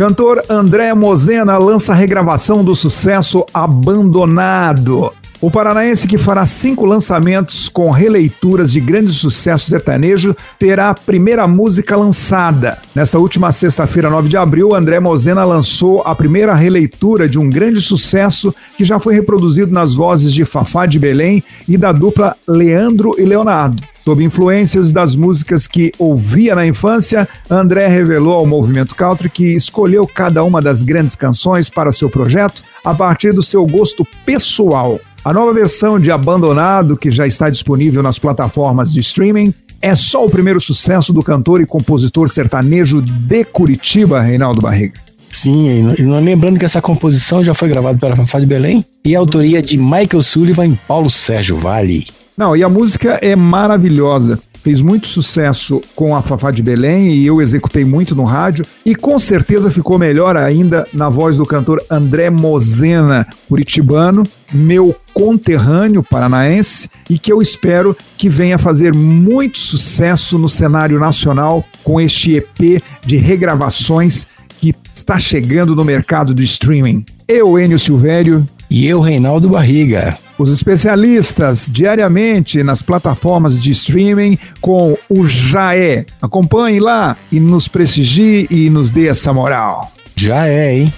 Cantor André Mozena lança a regravação do sucesso Abandonado. O paranaense que fará cinco lançamentos com releituras de grandes sucessos sertanejo terá a primeira música lançada. Nesta última sexta-feira, 9 de abril, André Mozena lançou a primeira releitura de um grande sucesso que já foi reproduzido nas vozes de Fafá de Belém e da dupla Leandro e Leonardo. Sob influências das músicas que ouvia na infância, André revelou ao movimento country que escolheu cada uma das grandes canções para seu projeto a partir do seu gosto pessoal. A nova versão de Abandonado, que já está disponível nas plataformas de streaming, é só o primeiro sucesso do cantor e compositor sertanejo de Curitiba, Reinaldo Barriga. Sim, lembrando que essa composição já foi gravada pela Fafá de Belém e a autoria de Michael Sullivan e Paulo Sérgio Vale. Não, e a música é maravilhosa fez muito sucesso com a Fafá de Belém e eu executei muito no rádio e com certeza ficou melhor ainda na voz do cantor André Mozena, curitibano, meu conterrâneo paranaense e que eu espero que venha fazer muito sucesso no cenário nacional com este EP de regravações que está chegando no mercado do streaming. Eu, Enio Silvério. E eu, Reinaldo Barriga os especialistas diariamente nas plataformas de streaming com o Jaé. Acompanhe lá e nos prestigie e nos dê essa moral. Já é, hein?